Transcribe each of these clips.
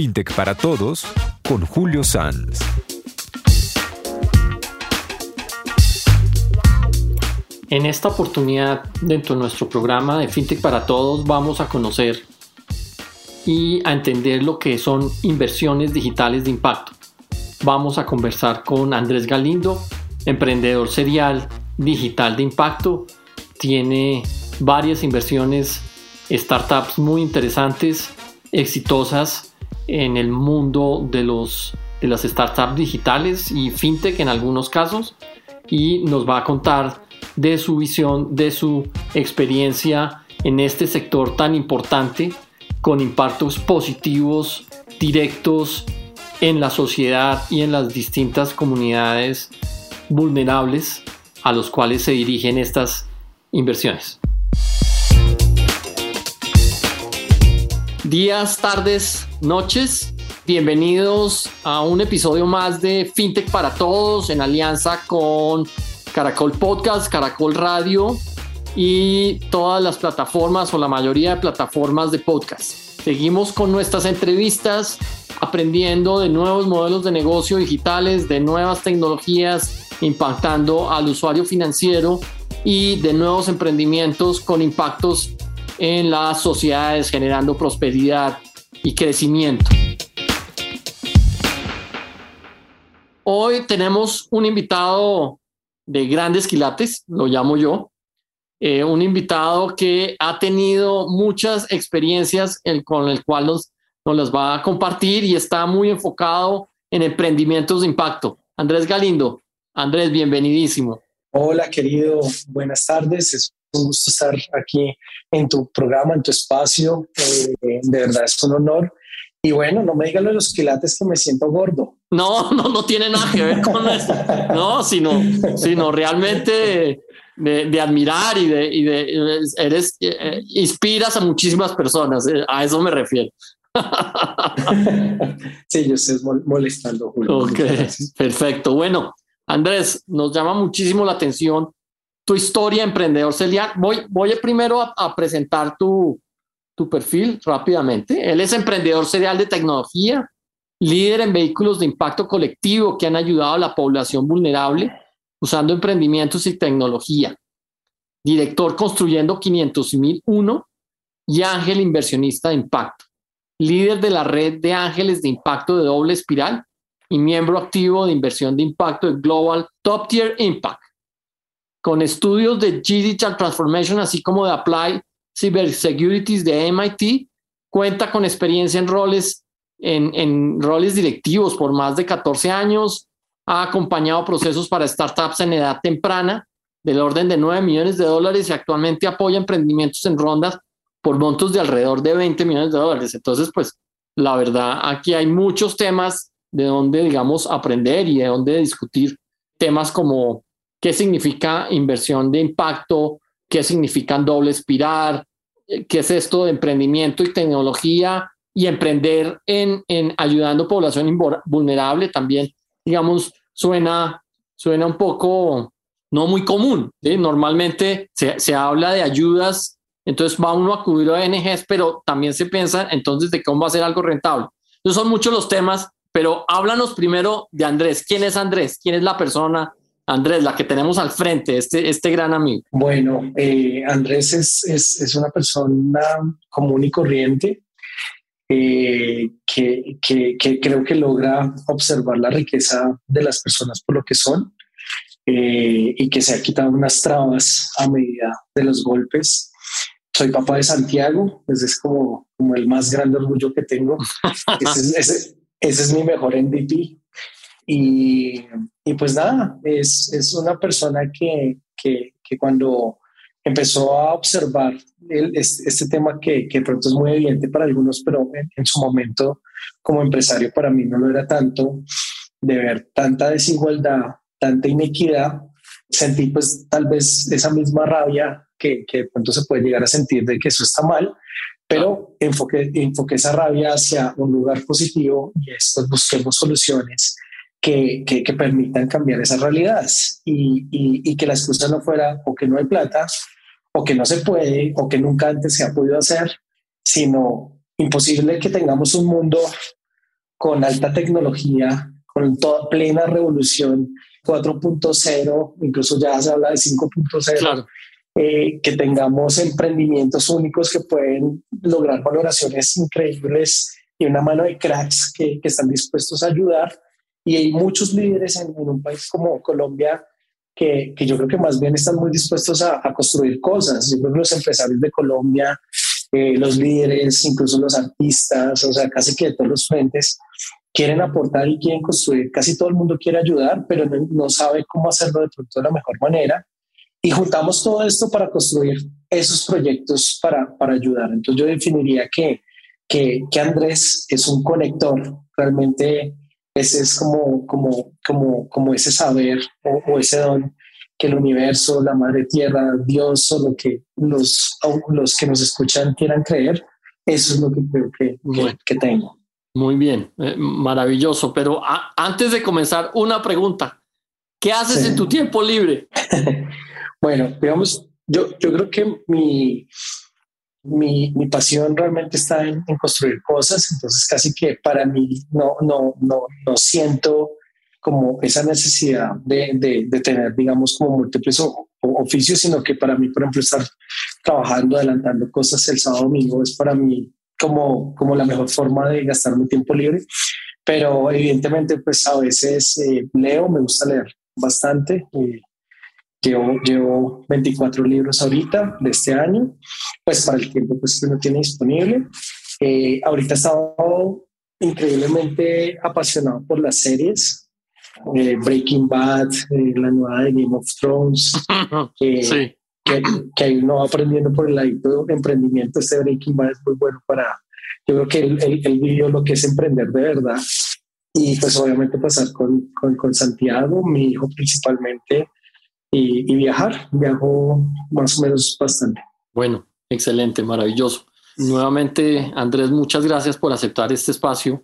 FinTech para Todos con Julio Sanz. En esta oportunidad, dentro de nuestro programa de FinTech para Todos, vamos a conocer y a entender lo que son inversiones digitales de impacto. Vamos a conversar con Andrés Galindo, emprendedor serial digital de impacto. Tiene varias inversiones, startups muy interesantes, exitosas en el mundo de, los, de las startups digitales y fintech en algunos casos. Y nos va a contar de su visión, de su experiencia en este sector tan importante con impactos positivos directos en la sociedad y en las distintas comunidades vulnerables a los cuales se dirigen estas inversiones. Días, tardes, noches, bienvenidos a un episodio más de FinTech para Todos en alianza con Caracol Podcast, Caracol Radio y todas las plataformas o la mayoría de plataformas de podcast. Seguimos con nuestras entrevistas, aprendiendo de nuevos modelos de negocio digitales, de nuevas tecnologías impactando al usuario financiero y de nuevos emprendimientos con impactos en las sociedades, generando prosperidad y crecimiento. Hoy tenemos un invitado de grandes quilates, lo llamo yo, eh, un invitado que ha tenido muchas experiencias con el cual nos, nos las va a compartir y está muy enfocado en emprendimientos de impacto. Andrés Galindo. Andrés, bienvenidísimo. Hola, querido. Buenas tardes. Es un gusto estar aquí en tu programa, en tu espacio. Eh, de verdad es un honor. Y bueno, no me digan los quilates que me siento gordo. No, no, no tiene nada que ver con eso. No, sino, sino realmente de, admirar y de, y de eres, eh, inspiras a muchísimas personas, eh, a eso me refiero. sí, yo estoy molestando, Julio. Ok, perfecto. Bueno, Andrés, nos llama muchísimo la atención tu historia emprendedor celular. Voy, voy primero a, presentar tu, tu perfil rápidamente. Él es emprendedor serial de tecnología, líder en vehículos de impacto colectivo que han ayudado a la población vulnerable usando emprendimientos y tecnología. Director construyendo 500.001 y ángel inversionista de impacto. Líder de la red de ángeles de impacto de doble espiral y miembro activo de inversión de impacto de Global Top Tier Impact. Con estudios de Digital Transformation, así como de Applied Cybersecurities de MIT, cuenta con experiencia en roles, en, en roles directivos por más de 14 años, ha acompañado procesos para startups en edad temprana del orden de 9 millones de dólares y actualmente apoya emprendimientos en rondas por montos de alrededor de 20 millones de dólares. Entonces, pues la verdad, aquí hay muchos temas de donde, digamos, aprender y de donde discutir temas como qué significa inversión de impacto, qué significan doble espiral, qué es esto de emprendimiento y tecnología y emprender en, en ayudando población vulnerable también, digamos, suena, suena un poco no muy común. Normalmente se, se, habla de ayudas, entonces va uno a cubrir ONGs, pero también se piensa entonces de cómo va a ser algo rentable. Entonces son muchos los temas, pero háblanos primero de Andrés. ¿Quién es Andrés? ¿Quién es la persona? Andrés, la que tenemos al frente, este, este gran amigo. Bueno, eh, Andrés es, es, es, una persona común y corriente, eh, que, que, creo que logra observar la riqueza de las personas por lo que son eh, y que se ha quitado unas trabas a medida de los golpes. Soy papá de Santiago, ese es como, como el más grande orgullo que tengo. ese, ese, ese, es mi mejor MVP. Y, y pues nada, es, es una persona que, que, que cuando empezó a observar este, tema que, que pronto es muy evidente para algunos, pero en, su momento como empresario para mí no lo era tanto, de ver tanta desigualdad, tanta inequidad, sentí pues tal vez esa misma rabia que, que de pronto se puede llegar a sentir de que eso está mal, pero enfoqué, enfoqué esa rabia hacia un lugar positivo y esto busquemos soluciones que, que, que, permitan cambiar esas realidades y, y, y, que la excusa no fuera o que no hay plata o que no se puede o que nunca antes se ha podido hacer, sino imposible que tengamos un mundo con alta tecnología, con toda plena revolución 4.0, incluso ya se habla de 5.0, eh, que tengamos emprendimientos únicos que pueden lograr valoraciones increíbles y una mano de cracks que, que están dispuestos a ayudar. Y hay muchos líderes en, un país como Colombia que, que, yo creo que más bien están muy dispuestos a, a, construir cosas. Yo creo que los empresarios de Colombia, eh, los líderes, incluso los artistas, o sea, casi que de todos los frentes, quieren aportar y quieren construir. Casi todo el mundo quiere ayudar, pero no, sabe cómo hacerlo de pronto de la mejor manera. Y juntamos todo esto para construir esos proyectos para, para ayudar. Entonces yo definiría que, que, que, Andrés es un conector. Realmente ese es como, como, como, como ese saber o, ese don que el universo, la madre tierra, Dios o lo que los, los que nos escuchan quieran creer. Eso es lo que creo que, que tengo. Muy bien, eh, maravilloso. Pero antes de comenzar, una pregunta. ¿Qué haces en tu tiempo libre? bueno, digamos, yo, yo creo que mi, mi, mi pasión realmente está en, construir cosas, entonces casi que para mí no, no, no, no siento como esa necesidad de, de, de tener, digamos, como múltiples oficios, sino que para mí, por ejemplo, estar trabajando, adelantando cosas el sábado domingo es para mí como, como la mejor forma de gastar mi tiempo libre. Pero evidentemente, pues a veces eh, leo, me gusta leer bastante. Eh, llevo, llevo 24 libros ahorita de este año, pues para el tiempo pues, que uno tiene disponible. Eh, ahorita he estado increíblemente apasionado por las series. Breaking Bad, la nueva de Game of Thrones, sí que, que hay uno aprendiendo por el lado de emprendimiento. Este Breaking Bad es muy bueno para, yo creo que él, el vivió lo que es emprender de verdad. Y pues obviamente pasar con, con, con Santiago, mi hijo principalmente, y, y, viajar. Viajo más o menos bastante. Bueno, excelente, maravilloso. Nuevamente, Andrés, muchas gracias por aceptar este espacio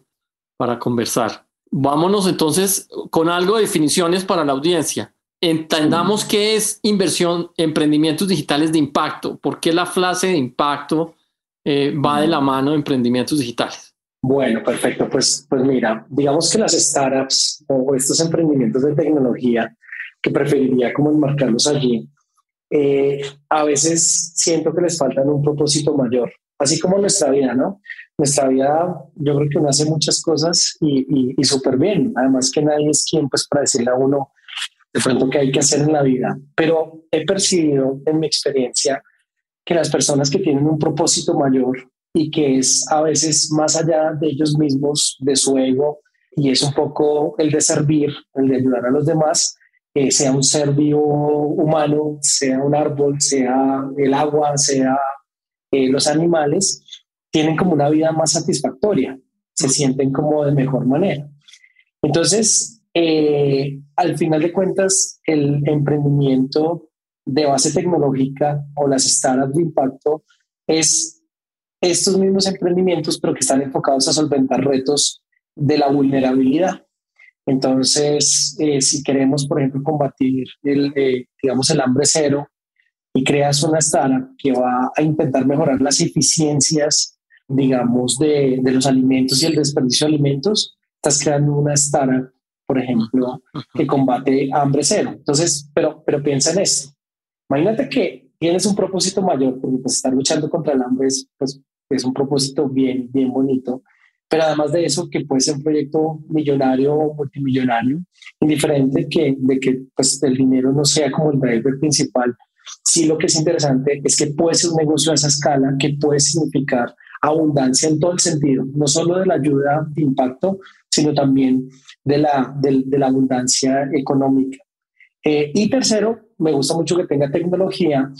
para conversar. Vámonos entonces con algo de definiciones para la audiencia entendamos qué es inversión, emprendimientos digitales de impacto, por qué la frase de impacto eh, va de la mano de emprendimientos digitales. Bueno, perfecto. Pues, pues mira, digamos que las startups o estos emprendimientos de tecnología, que preferiría como enmarcarlos allí, eh, a veces siento que les faltan un propósito mayor, así como nuestra vida, ¿no? Nuestra vida, yo creo que uno hace muchas cosas y, y, y súper bien. Además que nadie es quien, pues, para decirle a uno, de pronto que hay que hacer en la vida, pero he percibido en mi experiencia que las personas que tienen un propósito mayor y que es a veces más allá de ellos mismos, de su ego, y es un poco el de servir, el de ayudar a los demás, eh, sea un ser vivo humano, sea un árbol, sea el agua, sea eh, los animales, tienen como una vida más satisfactoria, se sienten como de mejor manera. Entonces, eh, al final de cuentas, el emprendimiento de base tecnológica o las startups de impacto es estos mismos emprendimientos, pero que están enfocados a solventar retos de la vulnerabilidad. Entonces, eh, si queremos, por ejemplo, combatir el, eh, digamos, el hambre cero y creas una startup que va a intentar mejorar las eficiencias, digamos, de, de los alimentos y el desperdicio de alimentos, estás creando una startup por ejemplo, que combate hambre cero. Entonces, pero, pero piensa en esto. Imagínate que tienes un propósito mayor, porque pues estar luchando contra el hambre es, pues, es un propósito bien, bien bonito. Pero además de eso, que puede ser un proyecto millonario o multimillonario, indiferente que, de que pues, el dinero no sea como el driver principal. Sí, lo que es interesante es que puede ser un negocio a esa escala, que puede significar abundancia en todo el sentido, no solo de la ayuda de impacto, sino también de la, de, la abundancia económica. Eh, y tercero, me gusta mucho que tenga tecnología,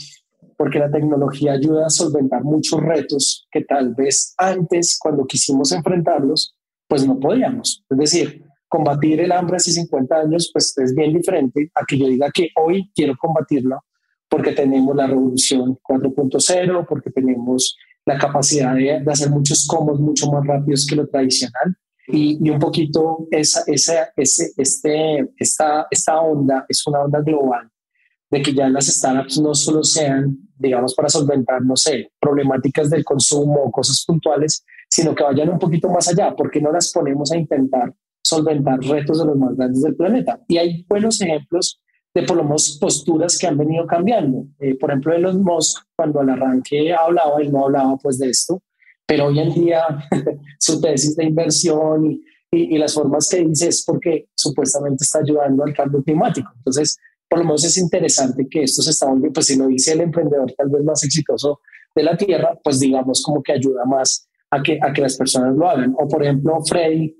porque la tecnología ayuda a solventar muchos retos que tal vez antes, cuando quisimos enfrentarlos, pues no podíamos. Es decir, combatir el hambre hace 50 años, pues es bien diferente a que yo diga que hoy quiero combatirlo porque tenemos la revolución 4.0, porque tenemos la capacidad de, de, hacer muchos comos mucho más rápidos que lo tradicional y, un poquito esa, esa, ese, este, esta, esta onda es una onda global de que ya las startups no solo sean, digamos, para solventar, no sé, problemáticas del consumo o cosas puntuales, sino que vayan un poquito más allá, porque no las ponemos a intentar solventar retos de los más grandes del planeta. Y hay buenos ejemplos de por lo menos posturas que han venido cambiando. Eh, por ejemplo, Elon Musk, cuando al arranque hablaba, él no hablaba pues de esto, pero hoy en día su tesis de inversión y, y, las formas que dice es porque supuestamente está ayudando al cambio climático. Entonces, por lo menos es interesante que esto se está volviendo, pues si lo dice el emprendedor tal vez más exitoso de la Tierra, pues digamos como que ayuda más a que, a que las personas lo hagan. O por ejemplo, Freddy,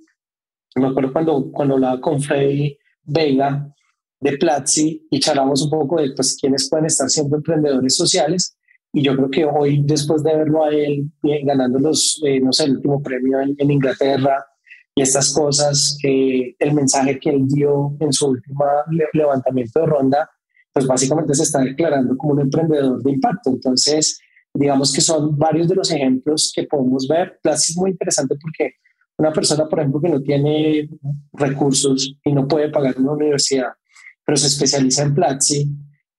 me acuerdo cuando, cuando hablaba con Freddy Vega de Platzi y charlamos un poco de pues quiénes pueden estar siendo emprendedores sociales. Y yo creo que hoy, después de verlo a él eh, ganando los, eh, no sé, el último premio en, en Inglaterra, y estas cosas, eh, el mensaje que él dio en su último levantamiento de ronda, pues básicamente se está declarando como un emprendedor de impacto. Entonces, digamos que son varios de los ejemplos que podemos ver. Platzi es muy interesante porque una persona, por ejemplo, que no tiene recursos y no puede pagar una universidad, pero se especializa en Platzi,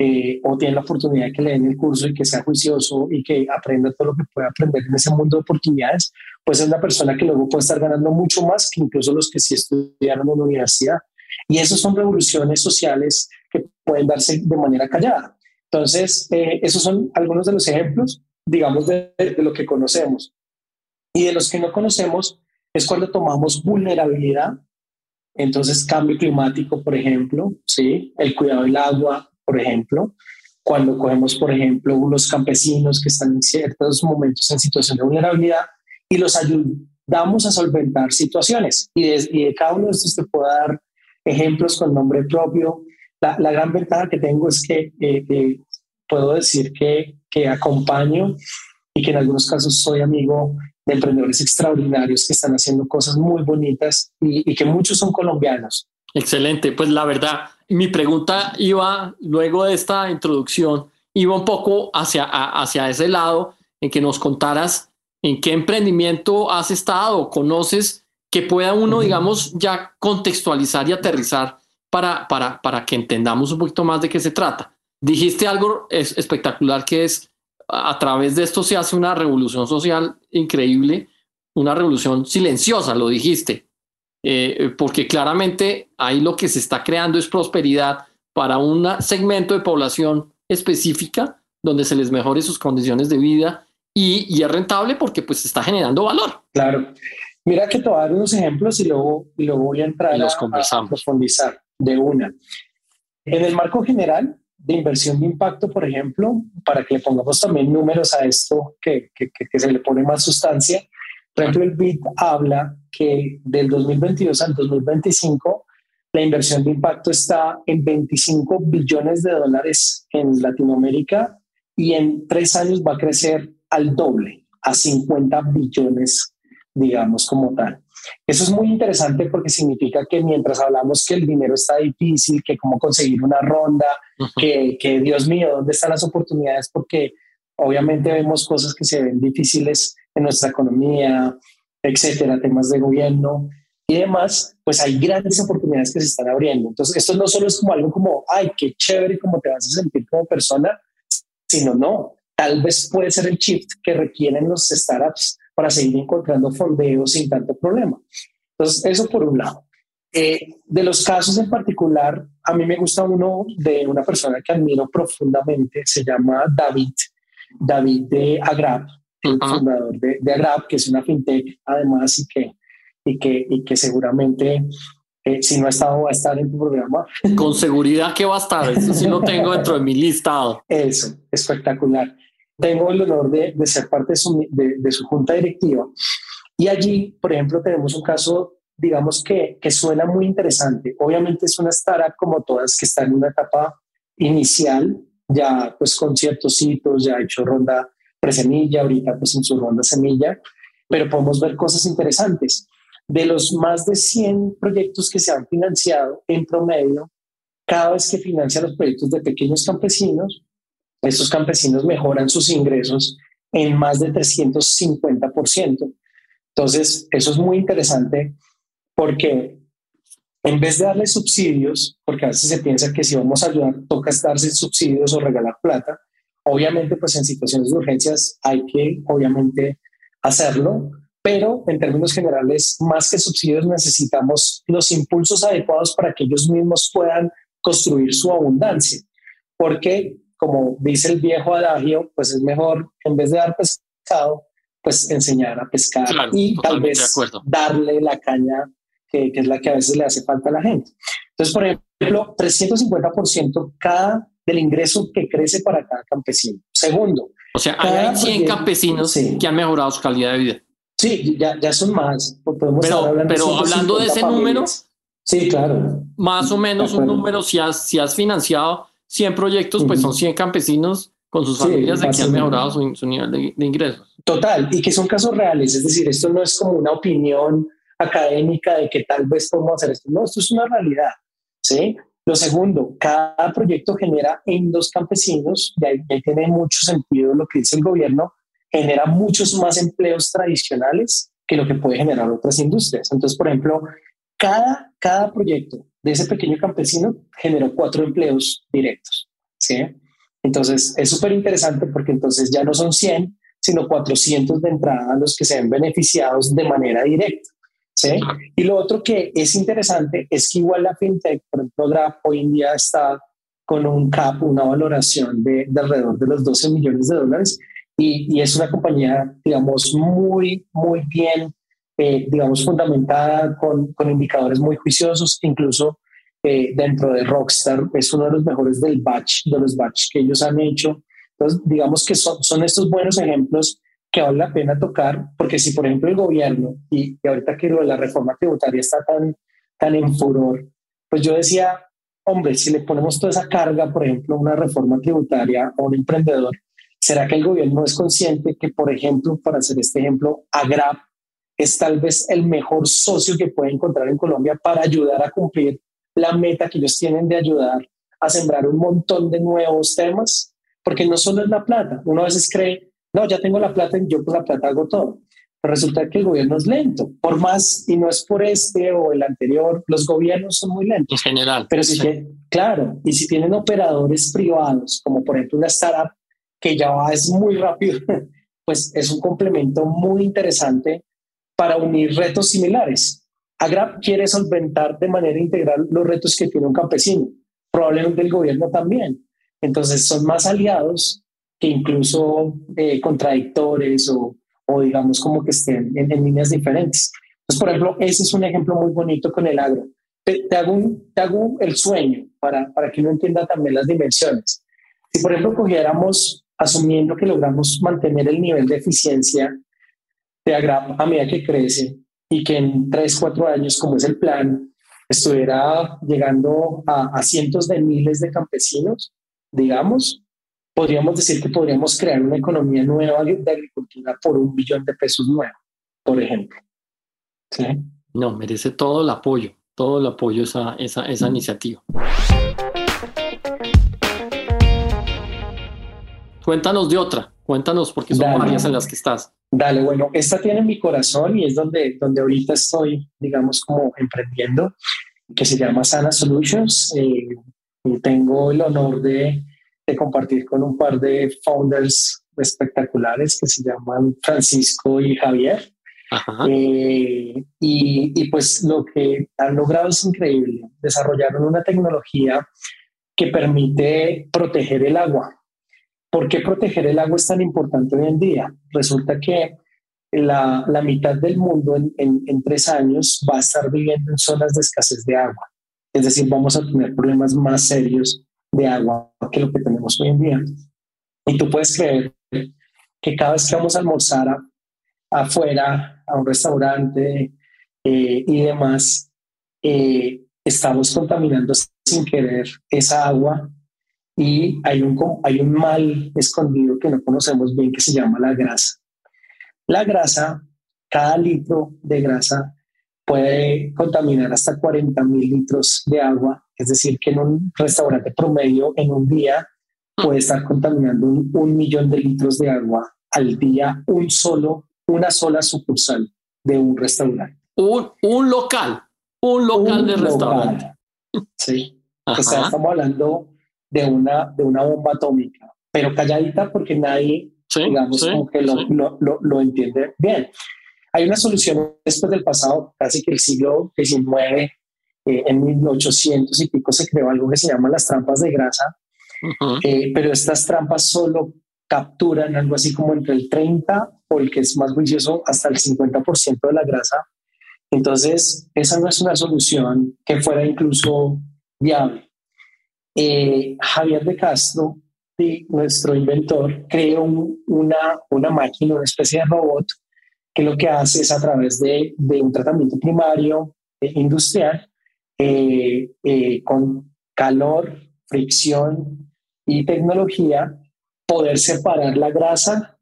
eh, o tiene la oportunidad de que le den el curso y que sea juicioso y que aprenda todo lo que puede aprender en ese mundo de oportunidades, pues es una persona que luego puede estar ganando mucho más que incluso los que sí estudiaron en la universidad. Y esas son revoluciones sociales que pueden darse de manera callada. Entonces, eh, esos son algunos de los ejemplos, digamos, de, de lo que conocemos. Y de los que no conocemos es cuando tomamos vulnerabilidad entonces, cambio climático, por ejemplo, ¿sí? el cuidado del agua, por ejemplo, cuando cogemos, por ejemplo, unos campesinos que están en ciertos momentos en situación de vulnerabilidad y los ayudamos a solventar situaciones. Y de, cada uno de estos te puedo dar ejemplos con nombre propio. La, gran ventaja que tengo es que eh, eh, puedo decir que, que acompaño y que en algunos casos soy amigo de emprendedores extraordinarios que están haciendo cosas muy bonitas y, y que muchos son colombianos. Excelente, pues la verdad, mi pregunta iba, luego de esta introducción, iba un poco hacia, hacia ese lado, en que nos contaras en qué emprendimiento has estado, conoces, que pueda uno, digamos, ya contextualizar y aterrizar para, para, para que entendamos un poquito más de qué se trata. Dijiste algo espectacular que es, a través de esto se hace una revolución social increíble, una revolución silenciosa, lo dijiste, eh, porque claramente ahí lo que se está creando es prosperidad para un segmento de población específica donde se les mejore sus condiciones de vida y, es rentable porque pues está generando valor. Claro. Mira que te voy a dar unos ejemplos y luego, y luego voy a entrar los a, profundizar de una. En el marco general de inversión de impacto, por ejemplo, para que le pongamos también números a esto, que, que, que se le pone más sustancia, por ejemplo, el BID habla que del 2022 al 2025 la inversión de impacto está en 25 billones de dólares en Latinoamérica y en tres años va a crecer al doble, a 50 billones, digamos, como tal. Eso es muy interesante porque significa que mientras hablamos que el dinero está difícil, que cómo conseguir una ronda, que, que Dios mío, ¿dónde están las oportunidades? Porque obviamente vemos cosas que se ven difíciles en nuestra economía, etcétera, temas de gobierno y demás, pues hay grandes oportunidades que se están abriendo. Entonces, esto no solo es como algo como, ay, qué chévere cómo te vas a sentir como persona, sino no, tal vez puede ser el shift que requieren los startups para seguir encontrando fondeos sin tanto problema. Entonces, eso por un lado. Eh, de los casos en particular, a mí me gusta uno de una persona que admiro profundamente, se llama David, David de Agrap, el fundador de, de, Agrap, que es una fintech además y que, y que, y que seguramente eh, si no ha estado va a estar en tu programa. Con seguridad que va a estar, eso sí lo tengo dentro de mi listado. Eso, espectacular. Tengo el honor de, de ser parte de su, de, de su junta directiva y allí, por ejemplo, tenemos un caso digamos que, que suena muy interesante. Obviamente es una startup como todas que está en una etapa inicial, ya pues con ciertos hitos, ya ha hecho ronda presemilla, ahorita pues en su ronda semilla, pero podemos ver cosas interesantes. De los más de 100 proyectos que se han financiado en promedio, cada vez que financia los proyectos de pequeños campesinos, estos campesinos mejoran sus ingresos en más de 350%. Entonces, eso es muy interesante porque en vez de darle subsidios, porque a veces se piensa que si vamos a ayudar toca darse subsidios o regalar plata, obviamente pues en situaciones de urgencias hay que obviamente hacerlo, pero en términos generales, más que subsidios necesitamos los impulsos adecuados para que ellos mismos puedan construir su abundancia, porque como dice el viejo adagio, pues es mejor en vez de dar pescado, pues enseñar a pescar y tal vez darle la caña que, es la que a veces le hace falta a la gente. Entonces, por ejemplo, 350% cada del ingreso que crece para cada campesino. Segundo. O sea, hay 100 campesinos que han mejorado su calidad de vida. Sí, ya, ya son más. Podemos pero hablando, pero hablando de ese número. Sí, claro. Más o menos un número, si has, si has financiado 100 proyectos, pues son 100 campesinos con sus familias de que han mejorado su, nivel de, de, ingresos. Total, y que son casos reales, es decir, esto no es como una opinión académica de que tal vez podemos hacer esto, no, esto es una realidad, ¿sí? Lo segundo, cada proyecto genera en dos campesinos, y ahí, tiene mucho sentido lo que dice el gobierno, genera muchos más empleos tradicionales que lo que puede generar otras industrias. Entonces, por ejemplo, cada, cada proyecto de ese pequeño campesino generó cuatro empleos directos. ¿sí? Entonces, es súper interesante porque entonces ya no son 100, sino 400 de entrada los que se ven beneficiados de manera directa. ¿sí? Y lo otro que es interesante es que igual la fintech, por ejemplo, Grab hoy en día está con un cap, una valoración de, de alrededor de los 12 millones de dólares y, y, es una compañía, digamos, muy, muy bien, eh, digamos, fundamentada con, con, indicadores muy juiciosos, incluso eh, dentro de Rockstar es uno de los mejores del batch, de los batch que ellos han hecho. Entonces, digamos que son, son estos buenos ejemplos que vale la pena tocar, porque si por ejemplo el gobierno, y, ahorita que lo de la reforma tributaria está tan, tan en furor, pues yo decía, hombre, si le ponemos toda esa carga, por ejemplo, una reforma tributaria a un emprendedor, ¿será que el gobierno es consciente que, por ejemplo, para hacer este ejemplo, Agrap es tal vez el mejor socio que puede encontrar en Colombia para ayudar a cumplir la meta que ellos tienen de ayudar a sembrar un montón de nuevos temas? Porque no solo es la plata, uno a veces cree no, ya tengo la plata y yo con la plata hago todo. Pero resulta que el gobierno es lento, por más, y no es por este o el anterior, los gobiernos son muy lentos. En general. Pero sí, que, claro, y si tienen operadores privados, como por ejemplo una startup que ya va, es muy rápido, pues es un complemento muy interesante para unir retos similares. Agrap quiere solventar de manera integral los retos que tiene un campesino, probablemente el gobierno también. Entonces son más aliados que incluso eh, contradictores o, o, digamos como que estén en, líneas diferentes. Por ejemplo, ese es un ejemplo muy bonito con el agro. Te, hago, te hago el sueño para, para que uno entienda también las dimensiones. Si, por ejemplo, cogiéramos, asumiendo que logramos mantener el nivel de eficiencia de Agrap a medida que crece y que en tres, cuatro años, como es el plan, estuviera llegando a, a cientos de miles de campesinos, digamos, podríamos decir que podríamos crear una economía nueva de agricultura por un billón de pesos nuevo, por ejemplo. ¿Sí? No, merece todo el apoyo, todo el apoyo esa, esa, esa iniciativa. Cuéntanos de otra, cuéntanos porque son varias en las que estás. Dale, bueno, esta tiene mi corazón y es donde, donde ahorita estoy, digamos, como emprendiendo, que se llama Sana Solutions. Eh, y tengo el honor de de compartir con un par de founders espectaculares que se llaman Francisco y Javier. Eh, y, y, pues lo que han logrado es increíble. Desarrollaron una tecnología que permite proteger el agua. ¿Por qué proteger el agua es tan importante hoy en día? Resulta que la, la mitad del mundo en, en, tres años va a estar viviendo en zonas de escasez de agua. Es decir, vamos a tener problemas más serios de agua que lo que tenemos hoy en día. Y tú puedes creer que cada vez que vamos a almorzar afuera, a un restaurante eh, y demás, eh, estamos contaminando sin querer esa agua y hay un, hay un mal escondido que no conocemos bien que se llama la grasa. La grasa, cada litro de grasa puede contaminar hasta 40 mil litros de agua es decir, que en un restaurante promedio en un día puede estar contaminando un, millón de litros de agua al día, un solo, una sola sucursal de un restaurante. Un, un local. Un local de restaurante. Sí. estamos hablando de una, de una bomba atómica, pero calladita porque nadie, digamos, que lo, lo, lo, entiende bien. Hay una solución después del pasado, casi que el siglo XIX, eh, en 1800 y pico se creó algo que se llama las trampas de grasa, eh, pero estas trampas solo capturan algo así como entre el 30 o el que es más juicioso hasta el 50% de la grasa. Entonces, esa no es una solución que fuera incluso viable. Eh, Javier de Castro, nuestro inventor, creó una, máquina, una especie de robot, que lo que hace es a través de, un tratamiento primario eh, industrial, eh, con calor, fricción y tecnología, poder separar la grasa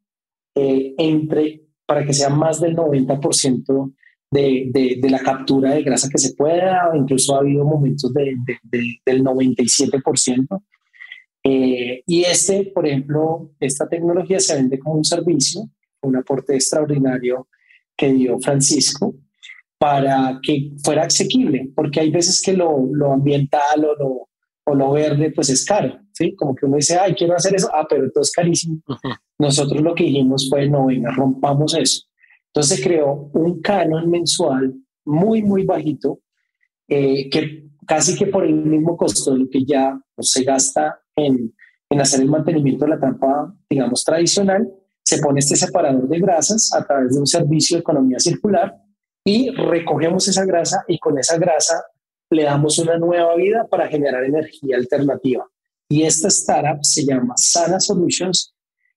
entre, para que sea más del 90% de, de, la captura de grasa que se pueda, incluso ha habido momentos de, del 97%. Eh, y este, por ejemplo, esta tecnología se vende como un servicio, un aporte extraordinario que dio Francisco para que fuera asequible, porque hay veces que lo, lo ambiental o lo, o lo verde pues es caro, ¿sí? Como que uno dice, ay, quiero hacer eso, ah, pero esto es carísimo. Nosotros lo que dijimos fue, no, venga, rompamos eso. Entonces creó un canon mensual muy, muy bajito, eh, que casi que por el mismo costo de lo que ya se gasta en, en hacer el mantenimiento de la trampa, digamos, tradicional, se pone este separador de grasas a través de un servicio de economía circular y recogemos esa grasa y con esa grasa le damos una nueva vida para generar energía alternativa. Y esta startup se llama Sana Solutions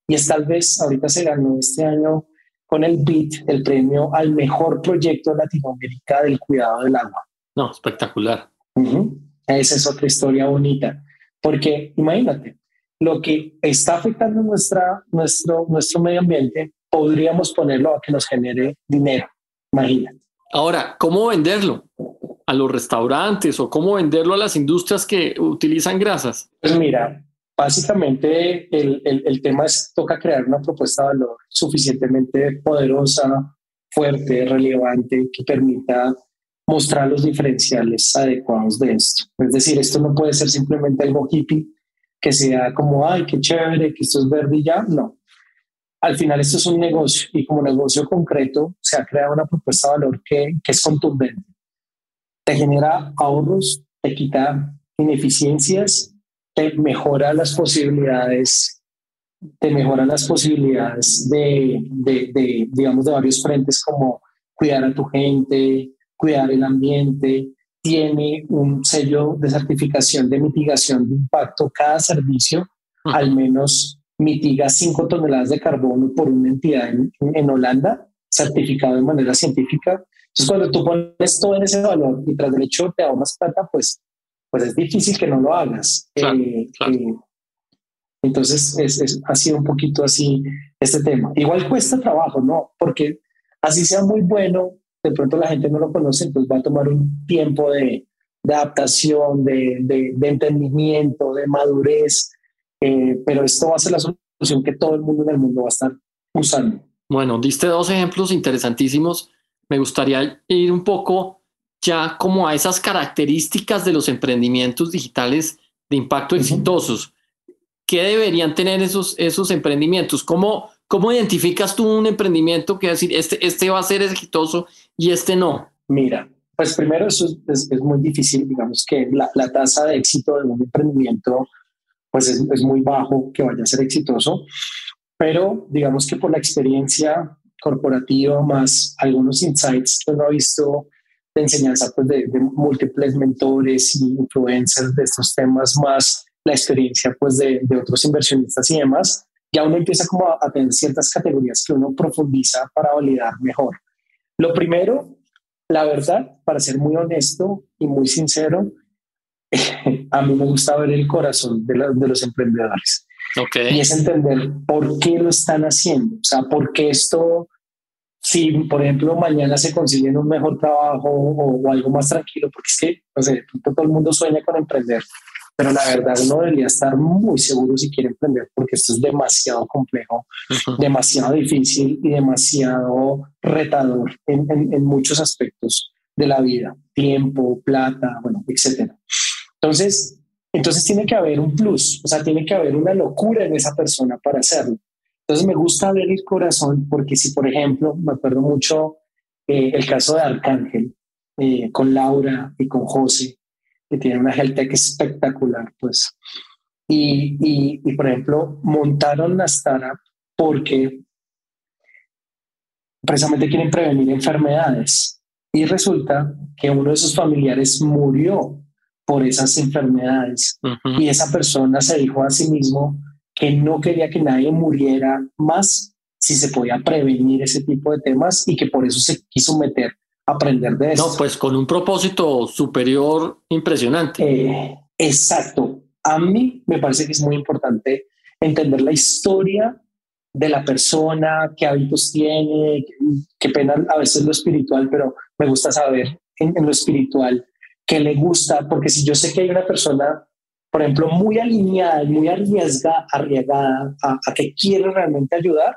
y es tal vez, ahorita se ganó este año con el BIT, el premio al mejor proyecto de Latinoamérica del cuidado del agua. No, espectacular. Esa es otra historia bonita, porque imagínate, lo que está afectando nuestra, nuestro, nuestro medio ambiente, podríamos ponerlo a que nos genere dinero. Imagínate. Ahora, ¿cómo venderlo? ¿A los restaurantes o cómo venderlo a las industrias que utilizan grasas? Pues mira, Básicamente el, el, tema es, toca crear una propuesta de valor suficientemente poderosa, fuerte, relevante, que permita mostrar los diferenciales adecuados de esto. Es decir, esto no puede ser simplemente algo hippie que sea como, ay, qué chévere, que esto es verde y ya. No. Al final esto es un negocio y como negocio concreto se ha creado una propuesta de valor que, que es contundente. Te genera ahorros, te quita ineficiencias te mejora las posibilidades, te mejora las posibilidades de, de, digamos, de varios frentes como cuidar a tu gente, cuidar el ambiente, tiene un sello de certificación de mitigación de impacto. Cada servicio al menos mitiga 5 toneladas de carbono por una entidad en, en, Holanda, certificado de manera científica. Entonces, cuando tú pones todo en ese valor y tras el hecho te ahorras plata, pues pues es difícil que no lo hagas. Eh, eh, entonces, es, ha sido un poquito así este tema. Igual cuesta trabajo, ¿no? Porque así sea muy bueno, de pronto la gente no lo conoce, entonces va a tomar un tiempo de, de adaptación, de, de, entendimiento, de madurez, eh, pero esto va a ser la solución que todo el mundo en el mundo va a estar usando. Bueno, diste dos ejemplos interesantísimos. Me gustaría ir un poco ya como a esas características de los emprendimientos digitales de impacto exitosos. ¿Qué deberían tener esos, esos emprendimientos? ¿Cómo, ¿Cómo identificas tú un emprendimiento que decir, este, este va a ser exitoso y este no? Mira, pues primero eso es, es, muy difícil, digamos que la, la, tasa de éxito de un emprendimiento pues es, es, muy bajo que vaya a ser exitoso, pero digamos que por la experiencia corporativa más algunos insights que uno ha visto de enseñanza pues, de, múltiples mentores y influencers de estos temas, más la experiencia pues, de, de otros inversionistas y demás, ya uno empieza como a, tener ciertas categorías que uno profundiza para validar mejor. Lo primero, la verdad, para ser muy honesto y muy sincero, a mí me gusta ver el corazón de, de los emprendedores. Okay. Y es entender por qué lo están haciendo, o sea, por qué esto si, por ejemplo, mañana se consiguen un mejor trabajo o, algo más tranquilo, porque es que, no sé, todo el mundo sueña con emprender, pero la verdad uno debería estar muy seguro si quiere emprender, porque esto es demasiado complejo, demasiado difícil y demasiado retador en, en, muchos aspectos de la vida, tiempo, plata, bueno, etcétera. Entonces, entonces tiene que haber un plus, o sea, tiene que haber una locura en esa persona para hacerlo. Entonces me gusta ver el corazón porque si, por ejemplo, me acuerdo mucho eh, el caso de Arcángel eh, con Laura y con José, que tiene una que espectacular, pues. Y, y, y, por ejemplo, montaron la startup porque precisamente quieren prevenir enfermedades. Y resulta que uno de sus familiares murió por esas enfermedades. Y esa persona se dijo a sí mismo que no quería que nadie muriera más si se podía prevenir ese tipo de temas y que por eso se quiso meter a aprender de eso. No, pues con un propósito superior impresionante. Eh, exacto. A mí me parece que es muy importante entender la historia de la persona, qué hábitos tiene, qué pena a veces lo espiritual, pero me gusta saber en, lo espiritual qué le gusta, porque si yo sé que hay una persona, por ejemplo, muy alineada, muy arriesgada, arriesgada a, a que quiere realmente ayudar,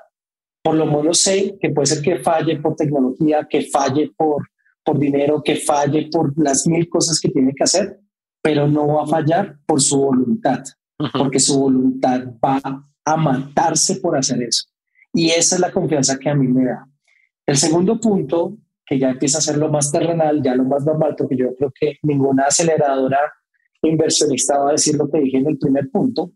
por lo menos sé que puede ser que falle por tecnología, que falle por, por dinero, que falle por las mil cosas que tiene que hacer, pero no va a fallar por su voluntad, porque su voluntad va a matarse por hacer eso. Y esa es la confianza que a mí me da. El segundo punto, que ya empieza a ser lo más terrenal, ya lo más normal, porque yo creo que ninguna aceleradora inversionista va a decir lo que dije en el primer punto,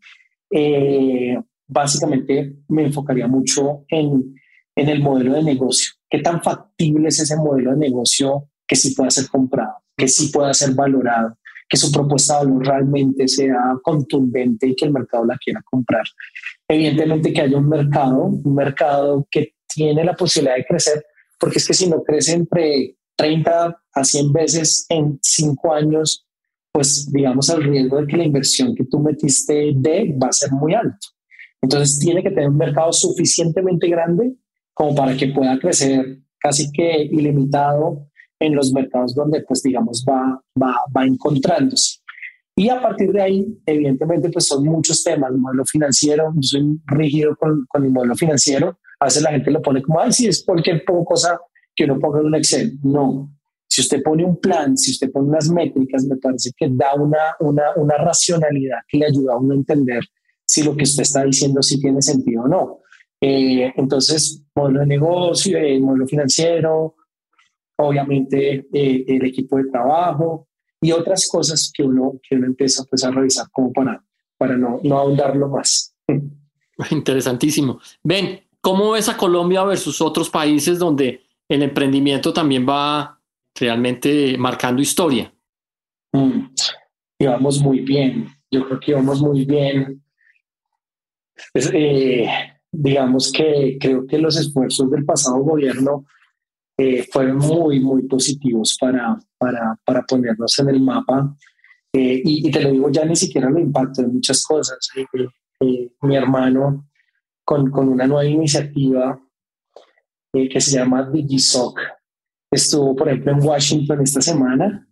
eh, básicamente me enfocaría mucho en, en el modelo de negocio. ¿Qué tan factible es ese modelo de negocio que sí pueda ser comprado, que sí pueda ser valorado, que su propuesta de valor realmente sea contundente y que el mercado la quiera comprar? Evidentemente que haya un mercado, un mercado que tiene la posibilidad de crecer, porque es que si no crece entre 30 a 100 veces en 5 años, pues digamos el riesgo de que la inversión que tú metiste de va a ser muy alto. Entonces tiene que tener un mercado suficientemente grande como para que pueda crecer casi que ilimitado en los mercados donde pues digamos va, va, va encontrándose. Y a partir de ahí, evidentemente, pues son muchos temas. El modelo financiero, yo soy rígido con, con el modelo financiero. A veces la gente lo pone como, ay, sí, es cualquier cosa que uno ponga en un Excel. No. Si usted pone un plan, si usted pone unas métricas, me parece que da una, una, una racionalidad que le ayuda a uno a entender si lo que usted está diciendo sí tiene sentido o no. Eh, entonces, modelo de negocio, el modelo financiero, obviamente eh, el equipo de trabajo y otras cosas que uno, que uno empieza pues, a revisar como para, para no, no ahondarlo más. Interesantísimo. Ven, ¿cómo ves a Colombia versus otros países donde el emprendimiento también va realmente marcando historia? Mm, y vamos muy bien. Yo creo que vamos muy bien pues, eh, digamos que creo que los esfuerzos del pasado gobierno eh, fueron muy, muy positivos para, para, para ponernos en el mapa. Eh, y, te lo digo, ya ni siquiera lo impacto en muchas cosas. mi hermano, con, con, una nueva iniciativa que se llama DigiSoc, estuvo, por ejemplo, en Washington esta semana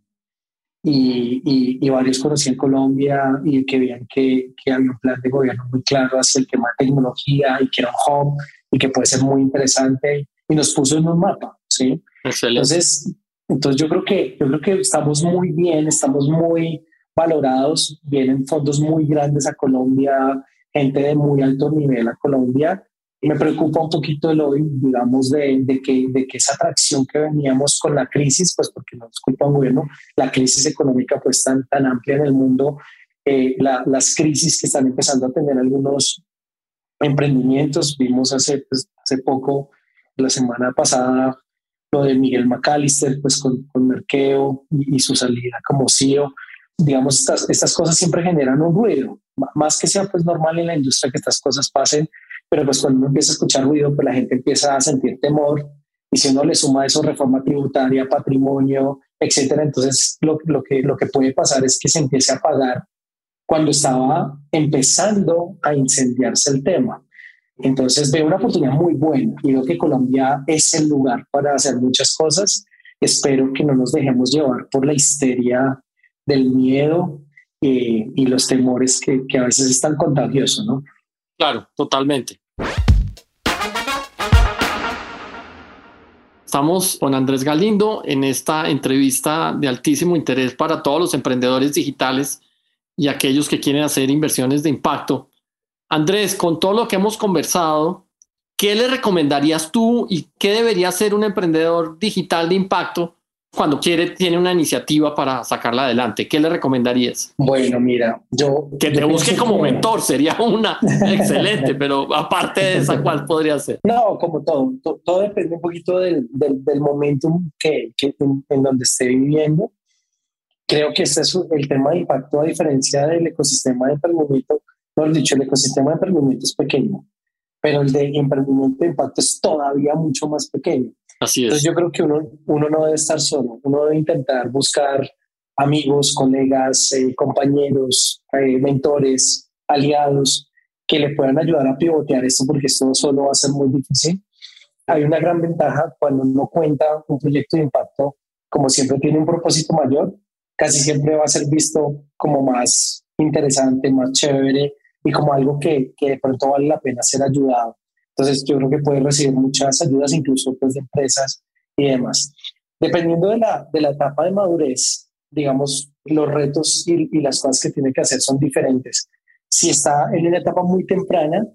y, y, varios conocí en Colombia y que veían que, que, había un plan de gobierno muy claro hacia el tema de tecnología y que era un hub y que puede ser muy interesante y nos puso en un mapa, ¿sí? Entonces, entonces yo creo que yo creo que estamos muy bien, estamos muy valorados, vienen fondos muy grandes a Colombia, gente de muy alto nivel a Colombia me preocupa un poquito el hoy, digamos, de, de, que, de que esa atracción que veníamos con la crisis, pues porque no es culpa un gobierno, la crisis económica pues tan, tan amplia en el mundo, eh, las crisis que están empezando a tener algunos emprendimientos, vimos hace, pues, hace poco, la semana pasada, lo de Miguel McAllister, pues con, con Merkeo y, y, su salida como CEO, digamos, estas, estas cosas siempre generan un ruido, más que sea pues normal en la industria que estas cosas pasen, pero pues cuando uno empieza a escuchar ruido, pues la gente empieza a sentir temor y si uno le suma eso reforma tributaria, patrimonio, etcétera, entonces lo, lo, que, lo que puede pasar es que se empiece a pagar cuando estaba empezando a incendiarse el tema. Entonces veo una oportunidad muy buena y veo que Colombia es el lugar para hacer muchas cosas. Espero que no nos dejemos llevar por la histeria del miedo eh, y los temores que, que a veces es tan contagioso, ¿no? Claro, totalmente. Estamos con Andrés Galindo en esta entrevista de altísimo interés para todos los emprendedores digitales y aquellos que quieren hacer inversiones de impacto. Andrés, con todo lo que hemos conversado, ¿qué le recomendarías tú y qué debería hacer un emprendedor digital de impacto cuando quiere, tiene una iniciativa para sacarla adelante? ¿Qué le recomendarías? Bueno, mira, yo... Que te busque como mentor, sería una excelente, pero aparte de esa, ¿cuál podría ser? No, como todo, todo, depende un poquito del, del, del momentum que, que en, donde esté viviendo. Creo que este es el tema de impacto, a diferencia del ecosistema de emprendimiento, no dicho, el ecosistema de emprendimiento es pequeño, pero el de emprendimiento de impacto es todavía mucho más pequeño. Así es. Entonces yo creo que uno, uno no debe estar solo, uno debe intentar buscar amigos, colegas, eh, compañeros, eh, mentores, aliados que le puedan ayudar a pivotear esto porque esto solo va a ser muy difícil. Hay una gran ventaja cuando uno cuenta un proyecto de impacto, como siempre tiene un propósito mayor, casi siempre va a ser visto como más interesante, más chévere y como algo que, que de pronto vale la pena ser ayudado. Entonces yo creo que puede recibir muchas ayudas, incluso pues, de empresas y demás. Dependiendo de la, de la etapa de madurez, digamos, los retos y, y, las cosas que tiene que hacer son diferentes. Si está en una etapa muy temprana,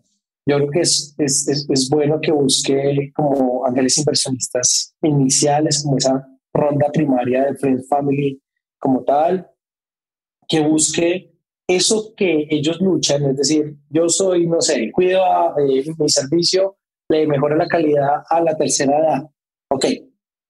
yo creo que es, es, es, bueno que busque como ángeles inversionistas iniciales, como esa ronda primaria de Friends Family como tal, que busque eso que ellos luchan, es decir, yo soy, no sé, cuido a, eh, mi servicio, le mejora la calidad a la tercera edad. Ok,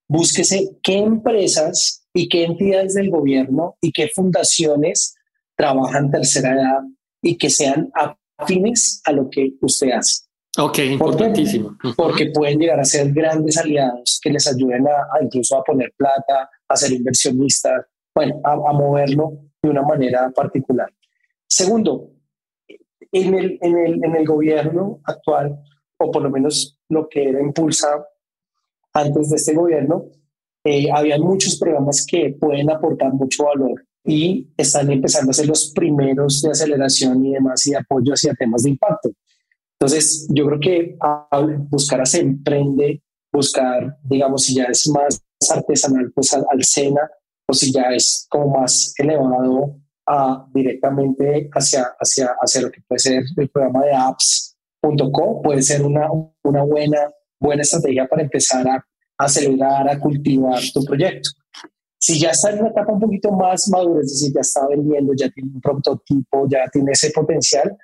búsquese qué empresas y qué entidades del gobierno y qué fundaciones trabajan tercera edad y que sean afines a lo que usted hace. Ok, importantísimo. Porque pueden llegar a ser grandes aliados que les ayuden a, incluso a poner plata, a ser inversionistas, bueno, a moverlo de una manera particular. Segundo, en el, en el, en el gobierno actual, o por lo menos lo que era Impulsa antes de este gobierno, eh, había muchos programas que pueden aportar mucho valor y están empezando a ser los primeros de aceleración y demás y de apoyo hacia temas de impacto. Entonces, yo creo que buscar a se emprende, buscar, digamos, si ya es más artesanal, pues al, al SENA, o si ya es como más elevado directamente hacia, hacia, hacia lo que puede ser el programa de apps.co, puede ser una, una buena, buena estrategia para empezar a, acelerar, a cultivar tu proyecto. Si ya está en una etapa un poquito más madura, es decir, ya está vendiendo, ya tiene un prototipo, ya tiene ese potencial,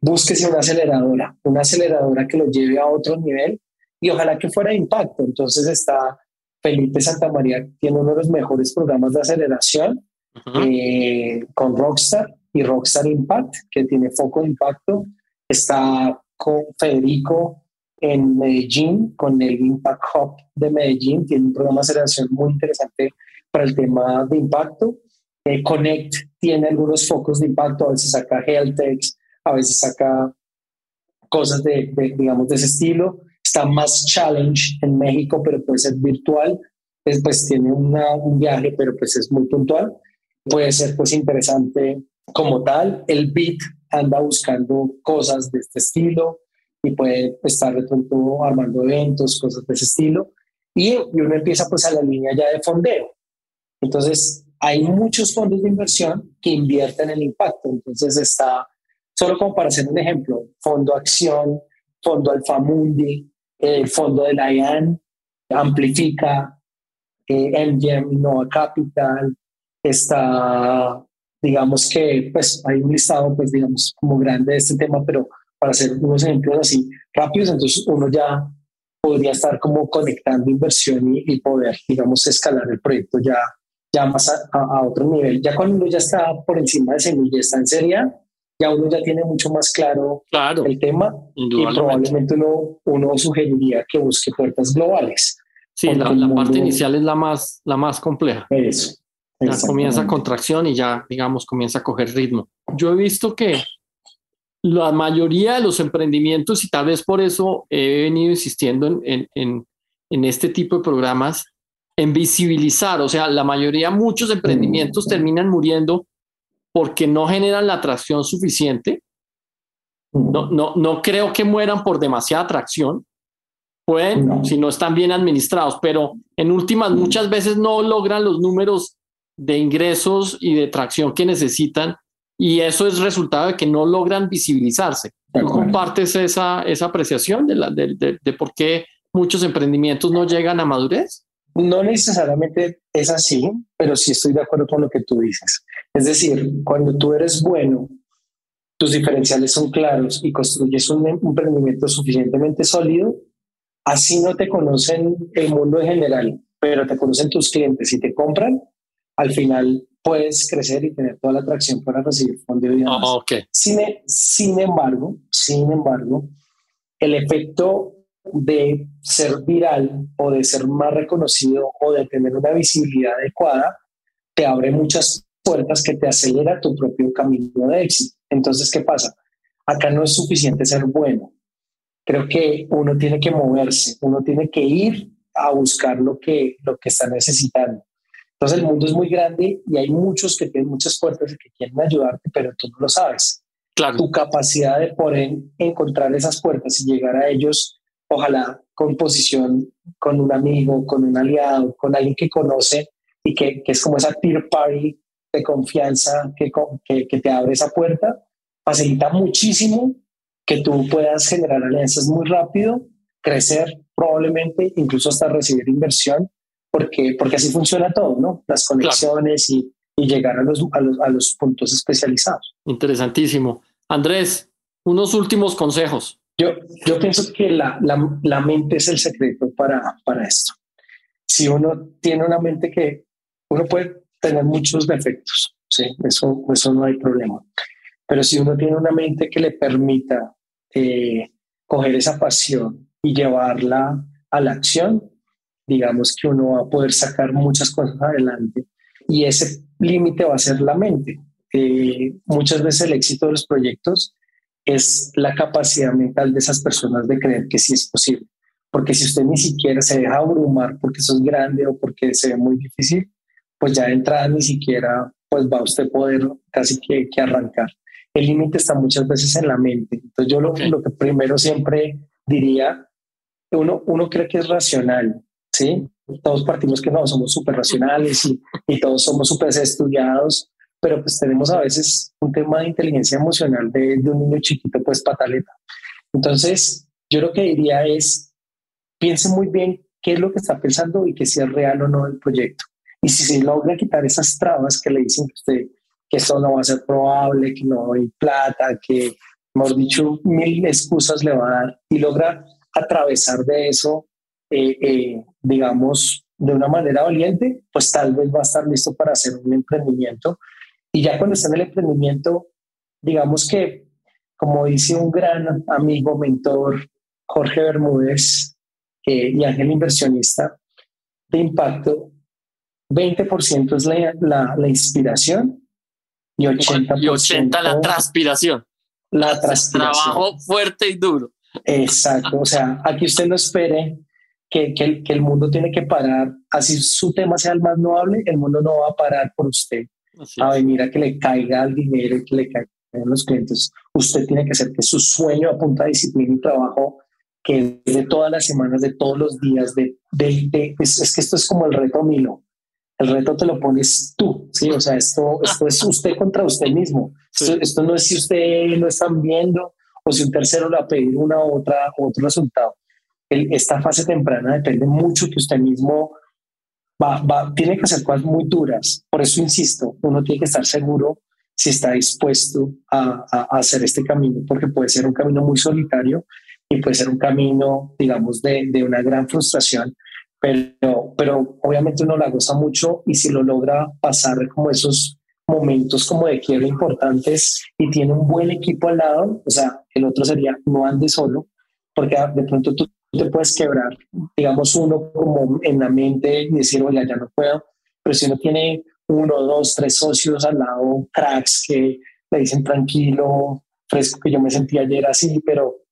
búsquese una aceleradora, una aceleradora que lo lleve a otro nivel y ojalá que fuera de impacto. Entonces está Felipe Santa María, tiene uno de los mejores programas de aceleración eh, con Rockstar y Rockstar Impact, que tiene foco de impacto. Está con Federico en Medellín, con el Impact Hub de Medellín, tiene un programa de aceleración muy interesante para el tema de impacto. Eh, Connect tiene algunos focos de impacto, a veces saca health a veces saca cosas de, digamos, de ese estilo. Está más challenge en México, pero puede ser virtual. Después tiene un viaje, pero pues es muy puntual puede ser pues interesante como tal. El beat anda buscando cosas de este estilo y puede estar de pronto armando eventos, cosas de ese estilo. Y, uno empieza pues a la línea ya de fondeo. Entonces, hay muchos fondos de inversión que invierten en el impacto. Entonces, está, solo como para hacer un ejemplo, Fondo Acción, Fondo Alfamundi, el Fondo de la IAN, Amplifica, eh, MGM Innova Capital, está, digamos que, pues hay un listado, pues digamos, como grande de este tema, pero para hacer unos ejemplos así rápidos, entonces uno ya podría estar como conectando inversión y, poder, digamos, escalar el proyecto ya, ya más a, otro nivel. Ya cuando uno ya está por encima de semilla, está en serie, ya uno ya tiene mucho más claro, claro el tema y probablemente uno, uno sugeriría que busque puertas globales. Sí, la, la parte inicial es la más, la más compleja. Eso. Ya comienza contracción y ya, digamos, comienza a coger ritmo. Yo he visto que la mayoría de los emprendimientos, y tal vez por eso he venido insistiendo en, en, en, este tipo de programas, en visibilizar, o sea, la mayoría, muchos emprendimientos terminan muriendo porque no generan la atracción suficiente. No, no, no creo que mueran por demasiada atracción, Pueden, si no están bien administrados, pero en últimas muchas veces no logran los números de ingresos y de tracción que necesitan y eso es resultado de que no logran visibilizarse. ¿Tú compartes esa, esa apreciación de, la, de, de, por qué muchos emprendimientos no llegan a madurez? No necesariamente es así, pero sí estoy de acuerdo con lo que tú dices. Es decir, cuando tú eres bueno, tus diferenciales son claros y construyes un emprendimiento suficientemente sólido, así no te conocen el mundo en general, pero te conocen tus clientes y te compran, al final puedes crecer y tener toda la atracción para recibir fondos de oh, sin, sin embargo, sin embargo, el efecto de ser viral o de ser más reconocido o de tener una visibilidad adecuada te abre muchas puertas que te acelera tu propio camino de éxito. Entonces, ¿qué pasa? Acá no es suficiente ser bueno. Creo que uno tiene que moverse, uno tiene que ir a buscar lo que, lo que está necesitando. Entonces el mundo es muy grande y hay muchos que tienen muchas puertas y que quieren ayudarte, pero tú no lo sabes. Claro. Tu capacidad de poder encontrar esas puertas y llegar a ellos, ojalá con posición, con un amigo, con un aliado, con alguien que conoce y que, que es como esa peer party de confianza que, que, que te abre esa puerta, facilita muchísimo que tú puedas generar alianzas muy rápido, crecer probablemente, incluso hasta recibir inversión porque, porque así funciona todo, ¿no? Las conexiones y, y, llegar a los, a los, a, los, puntos especializados. Interesantísimo. Andrés, unos últimos consejos. Yo, yo pienso que la, la, la mente es el secreto para, para esto. Si uno tiene una mente que uno puede tener muchos defectos, sí, eso, eso no hay problema. Pero si uno tiene una mente que le permita eh, coger esa pasión y llevarla a la acción, digamos que uno va a poder sacar muchas cosas adelante y ese límite va a ser la mente. Eh, muchas veces el éxito de los proyectos es la capacidad mental de esas personas de creer que sí es posible. Porque si usted ni siquiera se deja abrumar porque eso es grande o porque se ve muy difícil, pues ya de entrada ni siquiera pues va a usted poder casi que, que arrancar. El límite está muchas veces en la mente. Entonces yo lo, lo que primero siempre diría, uno, uno cree que es racional, ¿sí? Todos partimos que no, somos súper racionales y, y, todos somos súper estudiados, pero pues tenemos a veces un tema de inteligencia emocional de, de un niño chiquito, pues pataleta. Entonces, yo lo que diría es, piense muy bien qué es lo que está pensando y que si es real o no el proyecto. Y si se logra quitar esas trabas que le dicen que usted que esto no va a ser probable, que no hay plata, que, hemos dicho, mil excusas le va a dar y logra atravesar de eso eh, eh, digamos, de una manera valiente, pues tal vez va a estar listo para hacer un emprendimiento. Y ya cuando está en el emprendimiento, digamos que, como dice un gran amigo, mentor, Jorge Bermúdez eh, y ángel inversionista de impacto, 20% es la, la, la, inspiración y 80%, y 80 la transpiración. La transpiración. Trabajo fuerte y duro. Exacto. O sea, aquí usted no espere que, que, el, mundo tiene que parar, así su tema sea el más noble, el mundo no va a parar por usted a venir a que le caiga el dinero y que le caigan los clientes. Usted tiene que hacer que su sueño a punta de disciplina y trabajo, que es de todas las semanas, de todos los días, de, de, es, que esto es como el reto Milo. El reto te lo pones tú, ¿sí? O sea, esto, esto es usted contra usted mismo. Esto, esto, no es si usted lo están viendo o si un tercero le va a pedir una otra, otro resultado esta fase temprana depende mucho que usted mismo va, va, tiene que hacer cosas muy duras. Por eso insisto, uno tiene que estar seguro si está dispuesto a, a, hacer este camino, porque puede ser un camino muy solitario y puede ser un camino, digamos, de, de una gran frustración, pero, pero obviamente uno la goza mucho y si lo logra pasar como esos momentos como de quiebra importantes y tiene un buen equipo al lado, o sea, el otro sería no ande solo, porque de pronto tú te puedes quebrar, digamos, uno como en la mente y decir, oye, ya no puedo, pero si uno tiene uno, dos, tres socios al lado, cracks que le dicen tranquilo, fresco, que yo me sentí ayer así, pero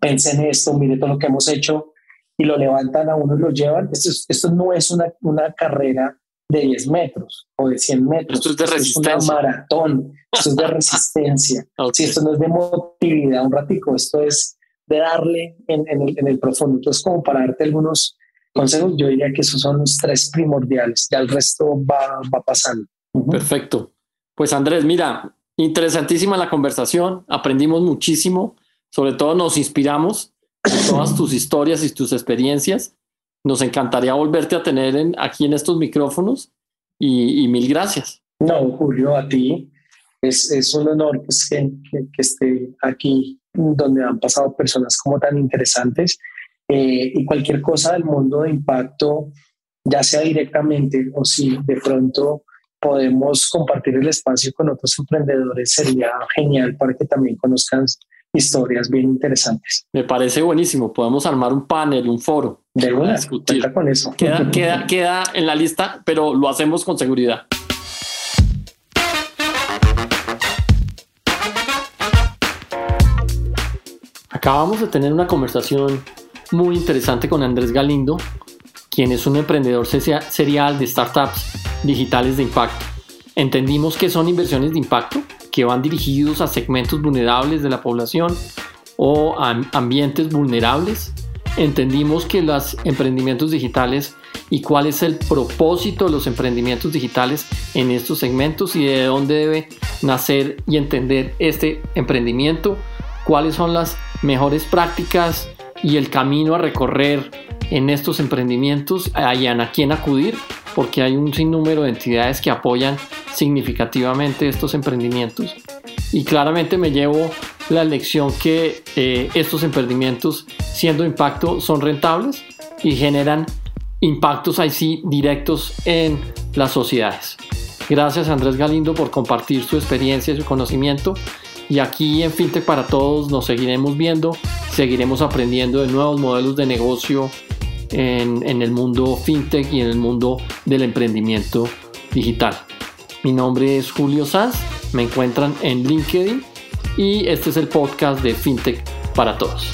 pensé en esto, mire todo lo que hemos hecho y lo levantan a uno y lo llevan. Esto, esto no es una, una carrera de 10 metros o de 100 metros. Esto es de resistencia. es una maratón, esto es de resistencia. Si esto no es de motividad un ratico, esto es de darle en, el, en el profundo. Entonces, como para darte algunos consejos, yo diría que esos son los tres primordiales, ya el resto va, va pasando. Perfecto. Pues Andrés, mira, interesantísima la conversación, aprendimos muchísimo, sobre todo nos inspiramos en todas tus historias y tus experiencias. Nos encantaría volverte a tener en, aquí en estos micrófonos y, mil gracias. No, Julio, a ti. Es, es un honor pues, que, que, esté aquí donde han pasado personas como tan interesantes eh, y cualquier cosa del mundo de impacto, ya sea directamente o si de pronto podemos compartir el espacio con otros emprendedores, sería genial para que también conozcan historias bien interesantes. Me parece buenísimo. Podemos armar un panel, un foro. De una, discutir con eso. Queda, queda, queda en la lista, pero lo hacemos con seguridad. Acabamos de tener una conversación muy interesante con Andrés Galindo, quien es un emprendedor serial de startups digitales de impacto. Entendimos que son inversiones de impacto que van dirigidos a segmentos vulnerables de la población o a ambientes vulnerables. Entendimos que los emprendimientos digitales y cuál es el propósito de los emprendimientos digitales en estos segmentos y de dónde debe nacer y entender este emprendimiento, cuáles son las mejores prácticas y el camino a recorrer en estos emprendimientos, hayan a quién acudir, porque hay un sinnúmero de entidades que apoyan significativamente estos emprendimientos. Y claramente me llevo la lección que eh, estos emprendimientos, siendo impacto, son rentables y generan impactos ahí sí directos en las sociedades. Gracias Andrés Galindo por compartir su experiencia y su conocimiento. Y aquí en FinTech para Todos nos seguiremos viendo, seguiremos aprendiendo de nuevos modelos de negocio en, en el mundo FinTech y en el mundo del emprendimiento digital. Mi nombre es Julio Sanz, me encuentran en LinkedIn y este es el podcast de FinTech para Todos.